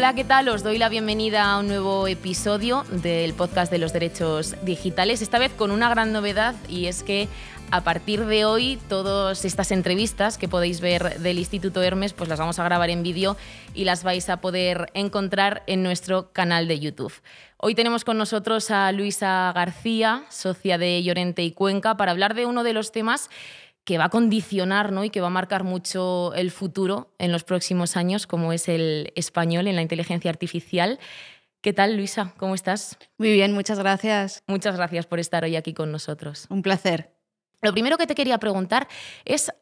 Hola, ¿qué tal? Os doy la bienvenida a un nuevo episodio del podcast de los derechos digitales, esta vez con una gran novedad y es que a partir de hoy todas estas entrevistas que podéis ver del Instituto Hermes pues las vamos a grabar en vídeo y las vais a poder encontrar en nuestro canal de YouTube. Hoy tenemos con nosotros a Luisa García, socia de Llorente y Cuenca, para hablar de uno de los temas que va a condicionar ¿no? y que va a marcar mucho el futuro en los próximos años, como es el español en la inteligencia artificial. ¿Qué tal, Luisa? ¿Cómo estás? Muy bien, muchas gracias. Muchas gracias por estar hoy aquí con nosotros. Un placer. Lo primero que te quería preguntar es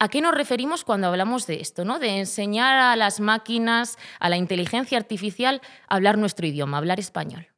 ¿A qué nos referimos cuando hablamos de esto? ¿no? De enseñar a las máquinas, a la inteligencia artificial, a hablar nuestro idioma, hablar español.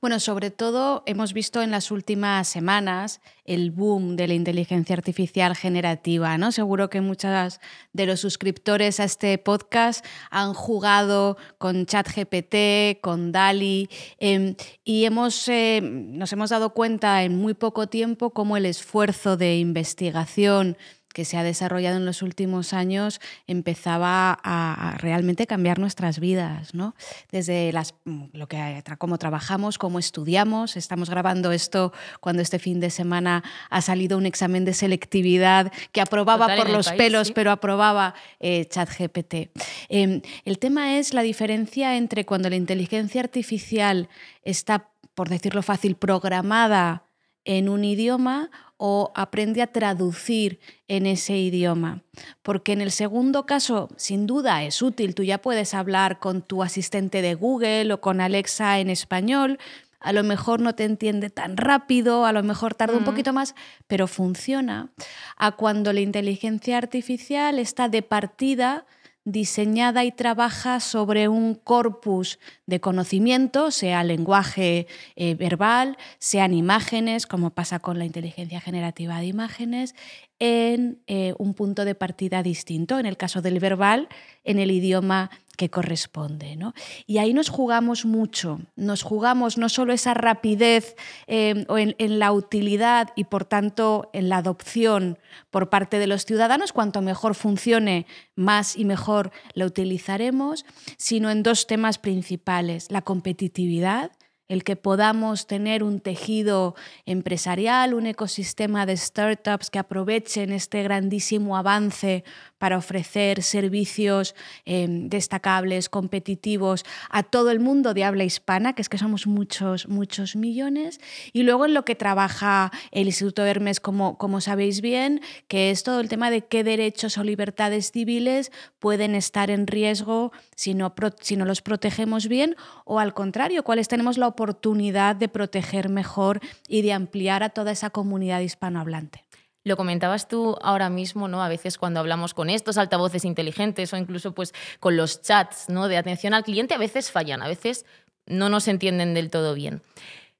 Bueno, sobre todo hemos visto en las últimas semanas el boom de la inteligencia artificial generativa. ¿no? Seguro que muchos de los suscriptores a este podcast han jugado con ChatGPT, con DALI, em, y hemos, eh, nos hemos dado cuenta en muy poco tiempo cómo el esfuerzo de investigación que se ha desarrollado en los últimos años empezaba a, realmente cambiar nuestras vidas, ¿no? Desde las, lo que, cómo trabajamos, cómo estudiamos. Estamos grabando esto cuando este fin de semana ha salido un examen de selectividad que aprobaba por los pelos, pero aprobaba eh, ChatGPT. Em, el tema es la diferencia entre cuando la inteligencia artificial está, por decirlo fácil, programada en un idioma o aprende a traducir en ese idioma. Porque en el segundo caso, sin duda, es útil. Tú ya puedes hablar con tu asistente de Google o con Alexa en español. A lo mejor no te entiende tan rápido, a lo mejor tarda un poquito más, pero funciona. A cuando la inteligencia artificial está de partida diseñada y trabaja sobre un corpus de conocimiento, sea lenguaje eh, verbal, sean imágenes, como pasa con la inteligencia generativa de imágenes, en eh, un punto de partida distinto, en el caso del verbal, en el idioma que corresponde. ¿no? Y ahí nos jugamos mucho, nos jugamos no solo esa rapidez eh, en, la utilidad y por tanto en la adopción por parte de los ciudadanos, cuanto mejor funcione, más y mejor la utilizaremos, sino en dos temas principales, la competitividad el que podamos tener un tejido empresarial, un ecosistema de startups que aprovechen este grandísimo avance para ofrecer servicios em, destacables, competitivos a todo el mundo de habla hispana, que es que somos muchos, muchos millones. Y luego en lo que trabaja el Instituto Hermes, como, como sabéis bien, que es todo el tema de qué derechos o libertades civiles pueden estar en riesgo si no, si no los protegemos bien o al contrario, cuáles tenemos la oportunidad de proteger mejor y de ampliar a toda esa comunidad hispanohablante. Lo comentabas tú ahora mismo, ¿no? A veces cuando hablamos con estos altavoces inteligentes o incluso pues con los chats, ¿no? De atención al cliente, a veces fallan, a veces no nos entienden del todo bien.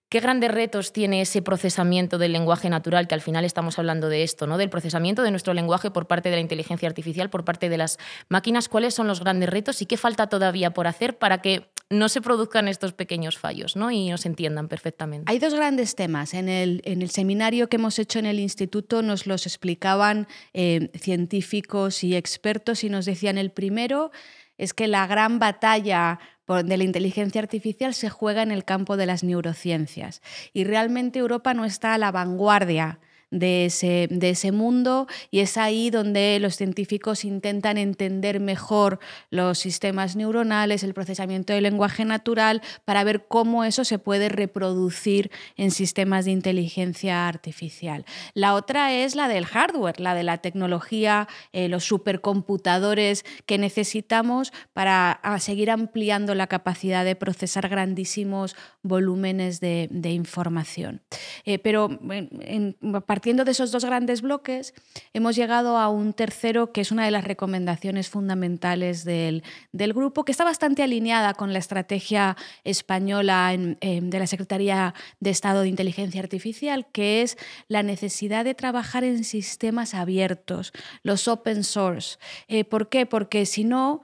¿Qué grandes retos tiene ese procesamiento del lenguaje natural, que al final estamos hablando de esto, ¿no? del procesamiento de nuestro lenguaje por parte de la inteligencia artificial, por parte de las máquinas? ¿Cuáles son los grandes retos y qué falta todavía por hacer para que no se produzcan estos pequeños fallos ¿no? y nos entiendan perfectamente? Hay dos grandes temas. En el, en el seminario que hemos hecho en el instituto nos los explicaban eh, científicos y expertos y nos decían el primero es que la gran batalla de la inteligencia artificial se juega en el campo de las neurociencias. Y realmente Europa no está a la vanguardia de ese, de ese mundo y es ahí donde los científicos intentan entender mejor los sistemas neuronales, el procesamiento del lenguaje natural, para ver cómo eso se puede reproducir en sistemas de inteligencia artificial. La otra es la del hardware, la de la tecnología, eh, los supercomputadores que necesitamos para seguir ampliando la capacidad de procesar grandísimos volúmenes de, información. Eh, pero en, partiendo de esos dos grandes bloques, hemos llegado a un tercero que es una de las recomendaciones fundamentales del, grupo, que está bastante alineada con la estrategia española de la Secretaría de Estado de Inteligencia Artificial, que es la necesidad de trabajar en sistemas abiertos, los open source. Eh, ¿Por qué? Porque si no,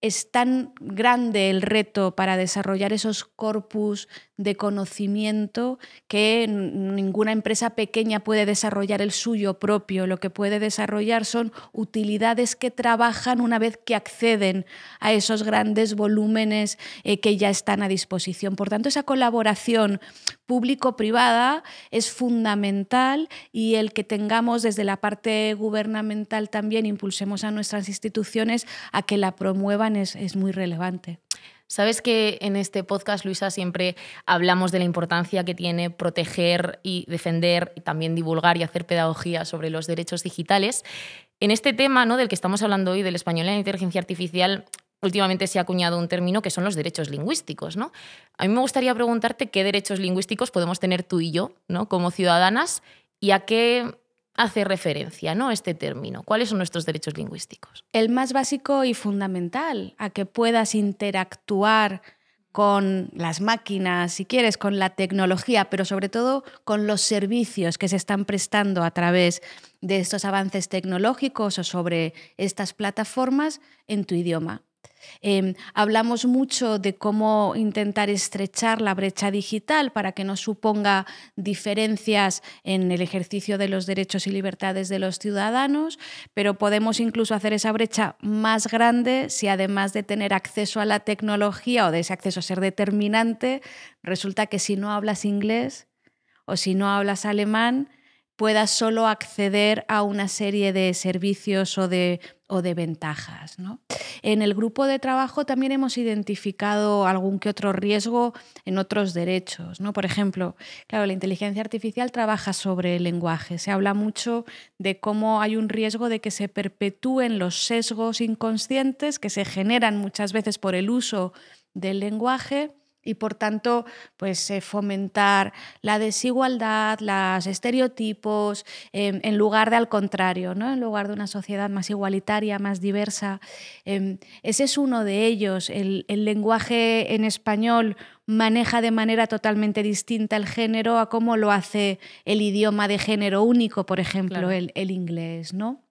es tan grande el reto para desarrollar esos corpus de conocimiento que ninguna empresa pequeña puede desarrollar el suyo propio. Lo que puede desarrollar son utilidades que trabajan una vez que acceden a esos grandes volúmenes eh, que ya están a disposición. Por tanto, esa colaboración público-privada es fundamental y el que tengamos desde la parte gubernamental también impulsemos a nuestras instituciones a que la promuevan es, es muy relevante. Sabes que en este podcast, Luisa, siempre hablamos de la importancia que tiene proteger y defender y también divulgar y hacer pedagogía sobre los derechos digitales. En este tema ¿no? del que estamos hablando hoy, del español en inteligencia artificial, últimamente se ha acuñado un término que son los derechos lingüísticos. ¿no? A mí me gustaría preguntarte qué derechos lingüísticos podemos tener tú y yo ¿no? como ciudadanas y a qué hace referencia ¿no? este término. ¿Cuáles son nuestros derechos lingüísticos? El más básico y fundamental, a que puedas interactuar con las máquinas, si quieres, con la tecnología, pero sobre todo con los servicios que se están prestando a través de estos avances tecnológicos o sobre estas plataformas en tu idioma. Em, hablamos mucho de cómo intentar estrechar la brecha digital para que no suponga diferencias en el ejercicio de los derechos y libertades de los ciudadanos, pero podemos incluso hacer esa brecha más grande si además de tener acceso a la tecnología o de ese acceso a ser determinante, resulta que si no hablas inglés o si no hablas alemán, puedas solo acceder a una serie de servicios o de, o de ventajas. En el grupo de trabajo también hemos identificado algún que otro riesgo en otros derechos. ¿no? Por ejemplo, claro, la inteligencia artificial trabaja sobre el lenguaje. Se habla mucho de cómo hay un riesgo de que se perpetúen los sesgos inconscientes que se generan muchas veces por el uso del lenguaje y por tanto pues eh, fomentar la desigualdad, los estereotipos, em, en lugar de al contrario, ¿no? en lugar de una sociedad más igualitaria, más diversa. Em, ese es uno de ellos. El, lenguaje en español maneja de manera totalmente distinta el género a cómo lo hace el idioma de género único, por ejemplo, el, el inglés. ¿no?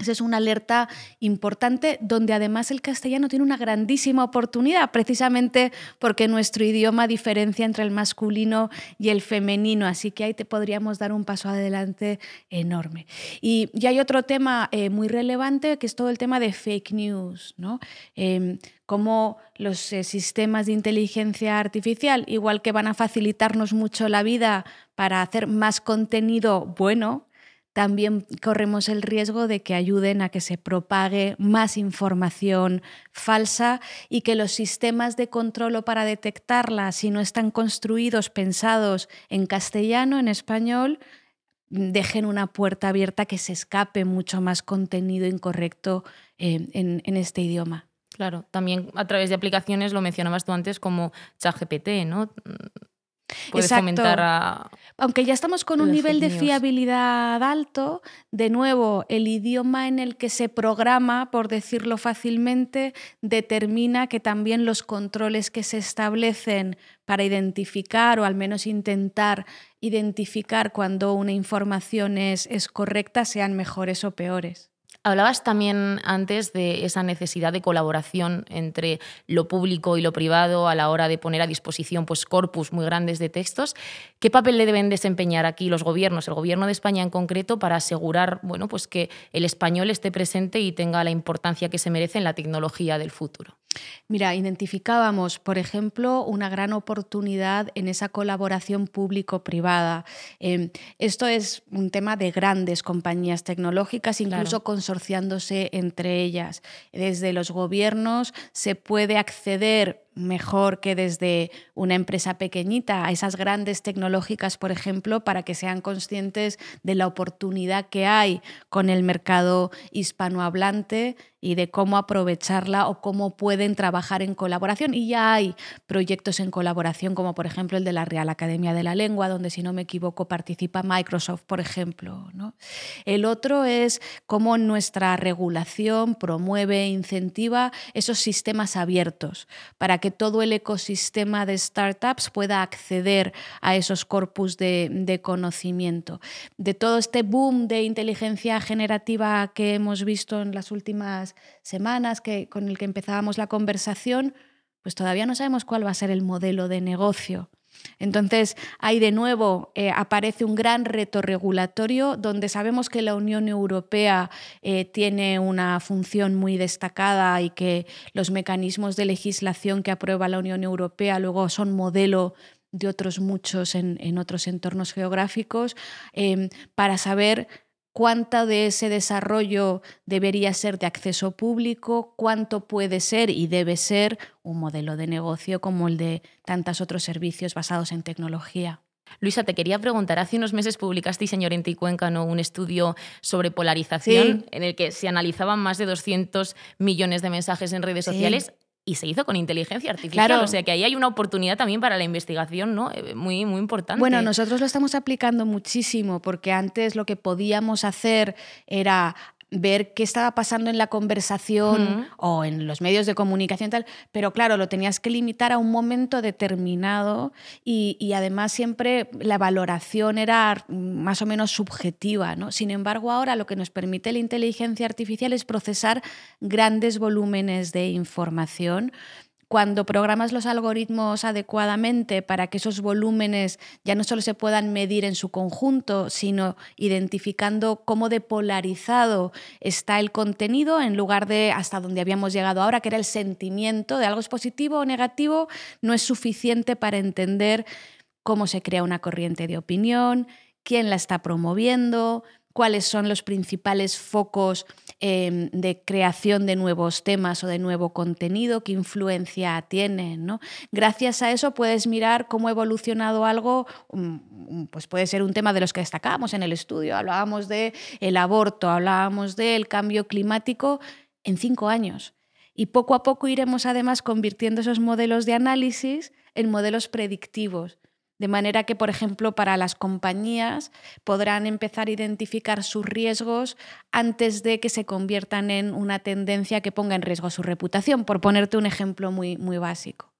Esa es una alerta importante donde además el castellano tiene una grandísima oportunidad, precisamente porque nuestro idioma diferencia entre el masculino y el femenino, así que ahí te podríamos dar un paso adelante enorme. Y, hay otro tema eh, muy relevante que es todo el tema de fake news, ¿no? Em, cómo los eh, sistemas de inteligencia artificial, igual que van a facilitarnos mucho la vida para hacer más contenido bueno, también corremos el riesgo de que ayuden a que se propague más información falsa y que los sistemas de control o para detectarla, si no están construidos, pensados en castellano, en español, dejen una puerta abierta que se escape mucho más contenido incorrecto eh, en, en este idioma. Claro, también a través de aplicaciones, lo mencionabas tú antes como ChatGPT, ¿no? Puede fomentar a... Aunque ya estamos con un nivel de fiabilidad alto, de nuevo, el idioma en el que se programa, por decirlo fácilmente, determina que también los controles que se establecen para identificar o al menos intentar identificar cuando una información es, es correcta sean mejores o peores. Hablabas también antes de esa necesidad de colaboración entre lo público y lo privado a la hora de poner a disposición pues, corpus muy grandes de textos. ¿Qué papel le deben desempeñar aquí los gobiernos, el gobierno de España en concreto, para asegurar bueno, pues que el español esté presente y tenga la importancia que se merece en la tecnología del futuro? Mira, identificábamos, por ejemplo, una gran oportunidad en esa colaboración público-privada. Em, esto es un tema de grandes compañías tecnológicas, incluso consorciándose entre ellas. Desde los gobiernos se puede acceder mejor que desde una empresa pequeñita a esas grandes tecnológicas, por ejemplo, para que sean conscientes de la oportunidad que hay con el mercado hispanohablante y de cómo aprovecharla o cómo pueden trabajar en colaboración. Y ya hay proyectos en colaboración, como por ejemplo el de la Real Academia de la Lengua, donde si no me equivoco participa Microsoft, por ejemplo. ¿no? El otro es cómo nuestra regulación promueve e incentiva esos sistemas abiertos para que todo el ecosistema de startups pueda acceder a esos corpus de, conocimiento. De todo este boom de inteligencia generativa que hemos visto en las últimas semanas, que, con el que empezábamos la conversación, pues todavía no sabemos cuál va a ser el modelo de negocio Entonces, ahí de nuevo eh, aparece un gran reto regulatorio donde sabemos que la Unión Europea eh, tiene una función muy destacada y que los mecanismos de legislación que aprueba la Unión Europea luego son modelo de otros muchos en, otros entornos geográficos, em, para saber cuánto de ese desarrollo debería ser de acceso público, cuánto puede ser y debe ser un modelo de negocio como el de tantos otros servicios basados en tecnología. Luisa, te quería preguntar, hace unos meses publicasteis en Llorente y Cuenca un estudio sobre polarización en el que se analizaban más de 200 millones de mensajes en redes sociales y se hizo con inteligencia artificial. Claro. O sea que ahí hay una oportunidad también para la investigación ¿no? Eh, muy, muy importante. Bueno, nosotros lo estamos aplicando muchísimo porque antes lo que podíamos hacer era ver qué estaba pasando en la conversación o en los medios de comunicación tal, pero claro, lo tenías que limitar a un momento determinado y, además siempre la valoración era más o menos subjetiva. ¿no? Sin embargo, ahora lo que nos permite la inteligencia artificial es procesar grandes volúmenes de información cuando programas los algoritmos adecuadamente para que esos volúmenes ya no solo se puedan medir en su conjunto, sino identificando cómo depolarizado está el contenido en lugar de hasta donde habíamos llegado ahora, que era el sentimiento de algo positivo o negativo, no es suficiente para entender cómo se crea una corriente de opinión, quién la está promoviendo, cuáles son los principales focos em, de creación de nuevos temas o de nuevo contenido, qué influencia tienen. ¿no? Gracias a eso puedes mirar cómo ha evolucionado algo, mm, pues puede ser un tema de los que destacábamos en el estudio, hablábamos del el aborto, hablábamos del cambio climático en cinco años. Y poco a poco iremos además convirtiendo esos modelos de análisis en modelos predictivos de manera que, por ejemplo, para las compañías podrán empezar a identificar sus riesgos antes de que se conviertan en una tendencia que ponga en riesgo su reputación, por ponerte un ejemplo muy, muy básico.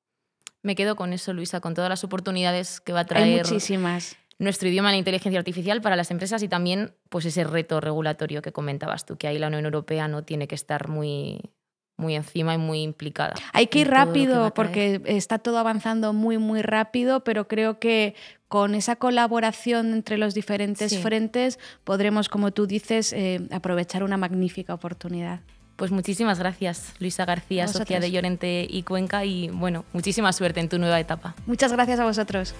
Me quedo con eso, Luisa, con todas las oportunidades que va a traer muchísimas. nuestro idioma la inteligencia artificial para las empresas y también pues, ese reto regulatorio que comentabas tú, que ahí la Unión Europea no tiene que estar muy, muy encima y muy implicada. Hay que ir rápido porque está todo avanzando muy, muy rápido, pero creo que con esa colaboración entre los diferentes frentes podremos, como tú dices, eh, aprovechar una magnífica oportunidad. Pues muchísimas gracias, Luisa García, socia de Llorente y Cuenca, y bueno, muchísima suerte en tu nueva etapa. Muchas gracias a vosotros.